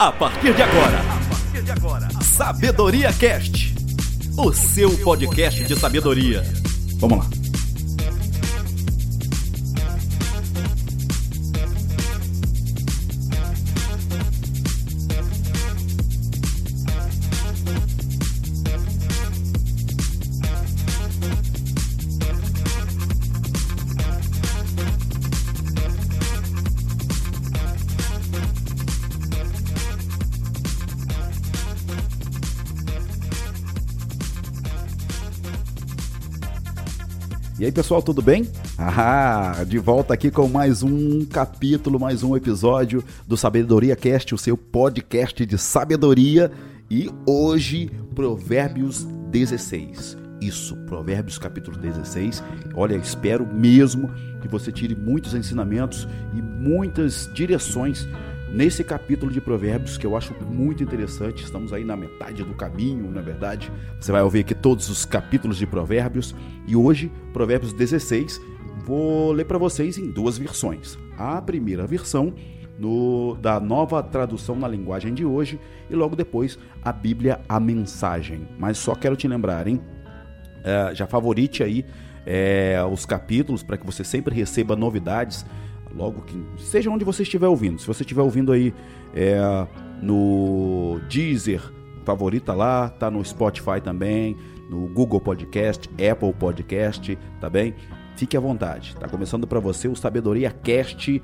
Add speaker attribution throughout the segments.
Speaker 1: A partir de agora, Sabedoria Cast, o seu podcast de sabedoria. Vamos lá. E aí, pessoal, tudo bem? Ah, de volta aqui com mais um capítulo, mais um episódio do Sabedoria Cast, o seu podcast de sabedoria. E hoje, Provérbios 16. Isso, Provérbios capítulo 16. Olha, espero mesmo que você tire muitos ensinamentos e muitas direções nesse capítulo de Provérbios que eu acho muito interessante. Estamos aí na metade do caminho, na verdade. Você vai ouvir aqui todos os capítulos de Provérbios e hoje, Provérbios 16, vou ler para vocês em duas versões. A primeira versão no, da nova tradução na linguagem de hoje e logo depois a Bíblia, a mensagem. Mas só quero te lembrar, hein? É, já favorite aí é, os capítulos para que você sempre receba novidades logo que seja onde você estiver ouvindo. Se você estiver ouvindo aí é, no Deezer, favorita lá, tá no Spotify também, no Google Podcast, Apple Podcast, tá bem? Fique à vontade. Tá começando para você o Sabedoria Cast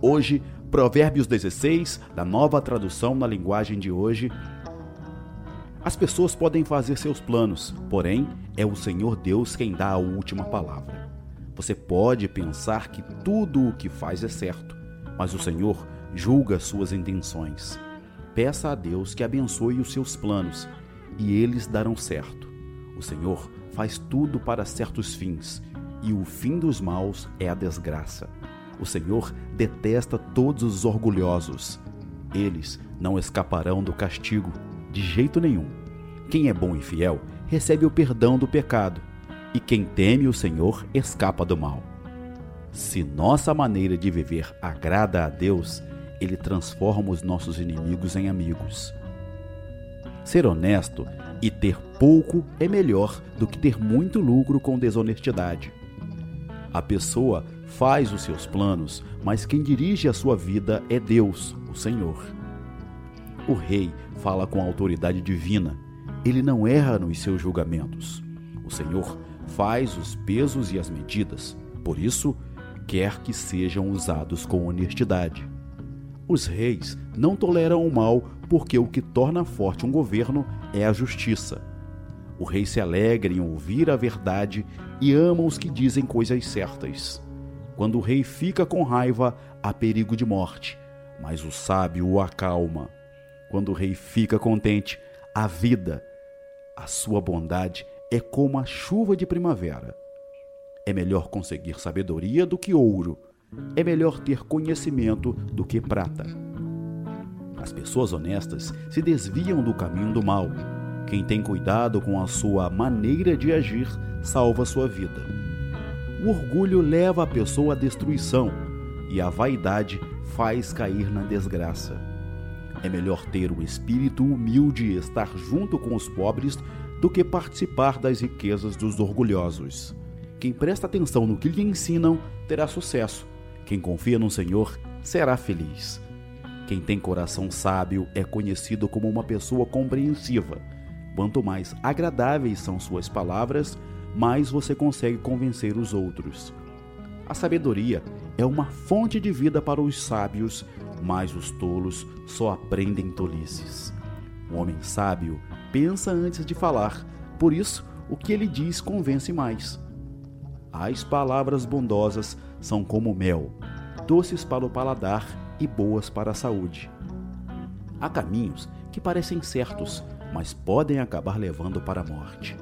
Speaker 1: hoje, Provérbios 16, da nova tradução na linguagem de hoje. As pessoas podem fazer seus planos, porém é o Senhor Deus quem dá a última palavra. Você pode pensar que tudo o que faz é certo, mas o Senhor julga suas intenções. Peça a Deus que abençoe os seus planos e eles darão certo. O Senhor faz tudo para certos fins e o fim dos maus é a desgraça. O Senhor detesta todos os orgulhosos. Eles não escaparão do castigo de jeito nenhum. Quem é bom e fiel recebe o perdão do pecado e quem teme o Senhor escapa do mal. Se nossa maneira de viver agrada a Deus, Ele transforma os nossos inimigos em amigos. Ser honesto e ter pouco é melhor do que ter muito lucro com desonestidade. A pessoa faz os seus planos, mas quem dirige a sua vida é Deus, o Senhor. O rei fala com autoridade divina. Ele não erra nos seus julgamentos. O Senhor faz os pesos e as medidas, por isso, quer que sejam usados com honestidade. Os reis não toleram o mal porque o que torna forte um governo é a justiça. O rei se alegra em ouvir a verdade e ama os que dizem coisas certas. Quando o rei fica com raiva, há perigo de morte, mas o sábio o acalma. Quando o rei fica contente, há vida. A sua bondade como a chuva de primavera. É melhor conseguir sabedoria do que ouro. É melhor ter conhecimento do que prata. As pessoas honestas se desviam do caminho do mal. Quem tem cuidado com a sua maneira de agir salva sua vida. O orgulho leva a pessoa à destruição e a vaidade faz cair na desgraça. É melhor ter o espírito humilde e estar junto com os pobres do que participar das riquezas dos orgulhosos. Quem presta atenção no que lhe ensinam terá sucesso. Quem confia no Senhor será feliz. Quem tem coração sábio é conhecido como uma pessoa compreensiva. Quanto mais agradáveis são suas palavras, mais você consegue convencer os outros. A sabedoria é uma fonte de vida para os sábios, mas os tolos só aprendem tolices. O homem sábio pensa antes de falar, por isso o que ele diz convence mais. As palavras bondosas são como mel, doces para o paladar e boas para a saúde. Há caminhos que parecem certos, mas podem acabar levando para a morte.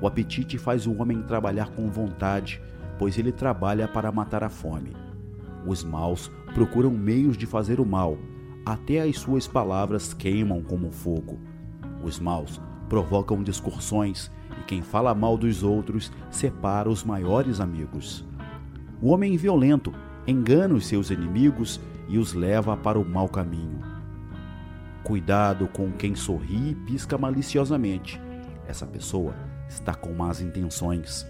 Speaker 1: O apetite faz o homem trabalhar com vontade, pois ele trabalha para matar a fome. Os maus procuram meios de fazer o mal, até as suas palavras queimam como fogo. Os maus provocam discussões e quem fala mal dos outros separa os maiores amigos. O homem violento engana os seus inimigos e os leva para o mau caminho. Cuidado com quem sorri e pisca maliciosamente. Essa pessoa está com más intenções.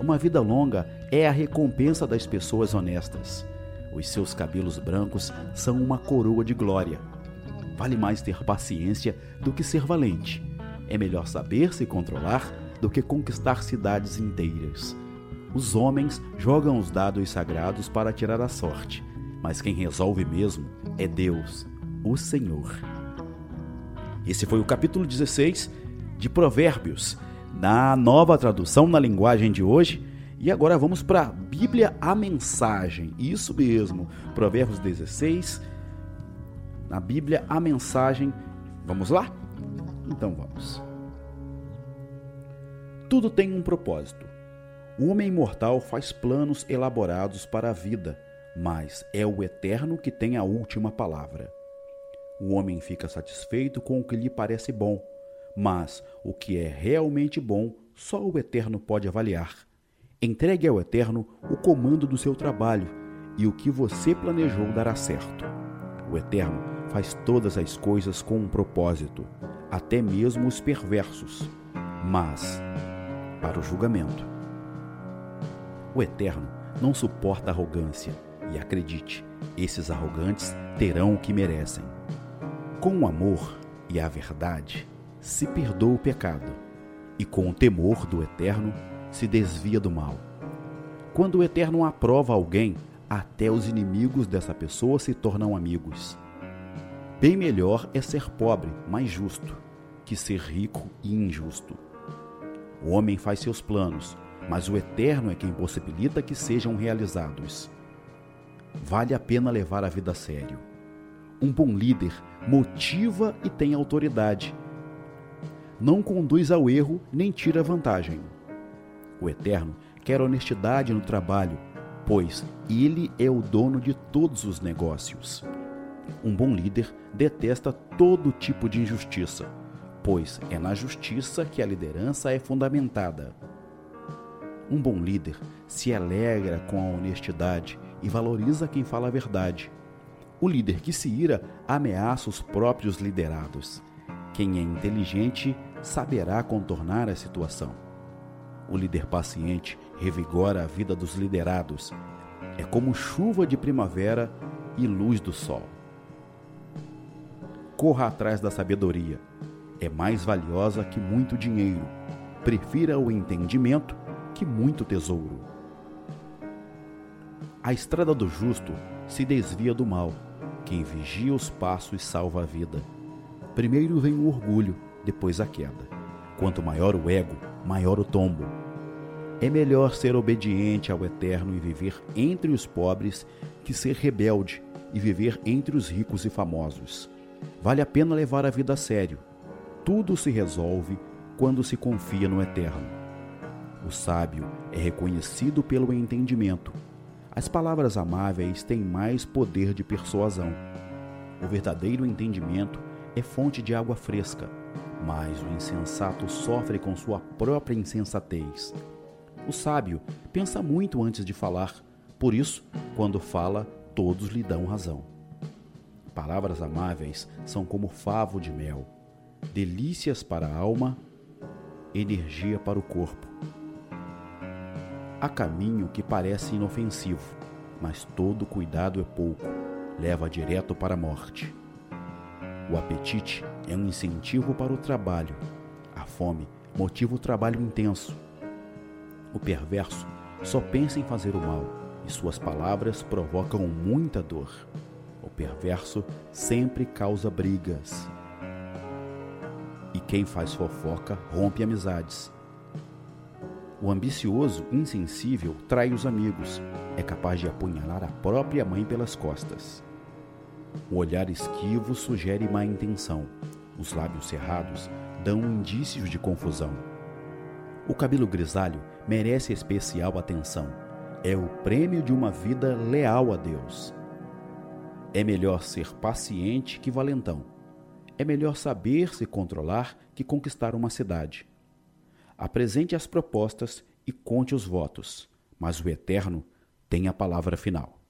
Speaker 1: Uma vida longa é a recompensa das pessoas honestas. Os seus cabelos brancos são uma coroa de glória. Vale mais ter paciência do que ser valente. É melhor saber se controlar do que conquistar cidades inteiras. Os homens jogam os dados sagrados para tirar a sorte, mas quem resolve mesmo é Deus, o Senhor. Esse foi o capítulo 16 de Provérbios, na nova tradução na linguagem de hoje. E agora vamos para a Bíblia a Mensagem. Isso mesmo, Provérbios 16, na Bíblia a Mensagem. Vamos lá? Então vamos. Tudo tem um propósito. O homem imortal faz planos elaborados para a vida, mas é o eterno que tem a última palavra. O homem fica satisfeito com o que lhe parece bom, mas o que é realmente bom só o eterno pode avaliar. Entregue ao eterno o comando do seu trabalho e o que você planejou dará certo. O eterno faz todas as coisas com um propósito, até mesmo os perversos. Mas para o julgamento. O Eterno não suporta arrogância, e acredite, esses arrogantes terão o que merecem. Com o amor e a verdade se perdoa o pecado, e com o temor do Eterno se desvia do mal. Quando o Eterno aprova alguém, até os inimigos dessa pessoa se tornam amigos. Bem melhor é ser pobre, mas justo, que ser rico e injusto. O homem faz seus planos, mas o Eterno é quem possibilita que sejam realizados. Vale a pena levar a vida a sério. Um bom líder motiva e tem autoridade. Não conduz ao erro nem tira vantagem. O Eterno quer honestidade no trabalho, pois ele é o dono de todos os negócios. Um bom líder detesta todo tipo de injustiça pois é na justiça que a liderança é fundamentada. Um bom líder se alegra com a honestidade e valoriza quem fala a verdade. O líder que se ira ameaça os próprios liderados. Quem é inteligente saberá contornar a situação. O líder paciente revigora a vida dos liderados. É como chuva de primavera e luz do sol. Corra atrás da sabedoria é mais valiosa que muito dinheiro. Prefira o entendimento que muito tesouro. A estrada do justo se desvia do mal. Quem vigia os passos salva a vida. Primeiro vem o orgulho, depois a queda. Quanto maior o ego, maior o tombo. É melhor ser obediente ao Eterno e viver entre os pobres que ser rebelde e viver entre os ricos e famosos. Vale a pena levar a vida a sério tudo se resolve quando se confia no Eterno. O sábio é reconhecido pelo entendimento. As palavras amáveis têm mais poder de persuasão. O verdadeiro entendimento é fonte de água fresca, mas o insensato sofre com sua própria insensatez. O sábio pensa muito antes de falar, por isso, quando fala, todos lhe dão razão. Palavras amáveis são como favo de mel delícias para a alma, energia para o corpo. Há caminho que parece inofensivo, mas todo cuidado é pouco, leva direto para a morte. O apetite é um incentivo para o trabalho, a fome motiva o trabalho intenso. O perverso só pensa em fazer o mal e suas palavras provocam muita dor. Perverso sempre causa brigas, e quem faz fofoca rompe amizades. O ambicioso, insensível, trai os amigos, é capaz de apunhalar a própria mãe pelas costas. O olhar esquivo sugere má intenção, os lábios cerrados dão indícios de confusão. O cabelo grisalho merece especial atenção, é o prêmio de uma vida leal a Deus. É melhor ser paciente que valentão é melhor saber se controlar que conquistar uma cidade. Apresente as propostas e conte os votos, mas o Eterno tem a palavra final.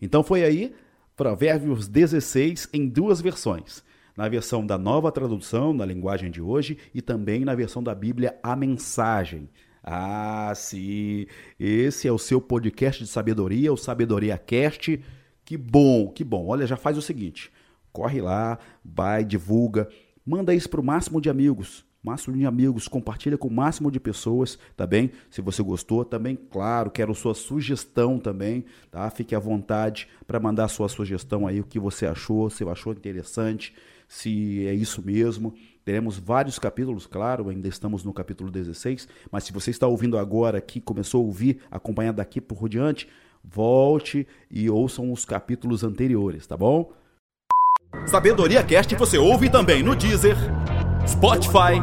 Speaker 1: Então foi aí Provérbios 16 em duas versões. Na versão da nova tradução, na linguagem de hoje, e também na versão da Bíblia, a mensagem. Ah, sim, esse é o seu podcast de sabedoria, o Sabedoria Cast. Que bom, que bom. Olha, já faz o seguinte: corre lá, vai, divulga, manda isso para o máximo de amigos máximo de amigos, compartilha com o máximo de pessoas, tá bem? Se você gostou, também, claro, quero sua sugestão também, tá? Fique à vontade para mandar sua sugestão aí, o que você achou, se achou interessante, se é isso mesmo. Teremos vários capítulos, claro, ainda estamos no capítulo 16, mas se você está ouvindo agora aqui, começou a ouvir, acompanhar daqui por diante, volte e ouçam os capítulos anteriores, tá bom?
Speaker 2: Sabedoria Cast você ouve também no Deezer, Spotify,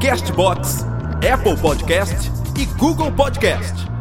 Speaker 2: Castbox, Apple Podcast e Google Podcast.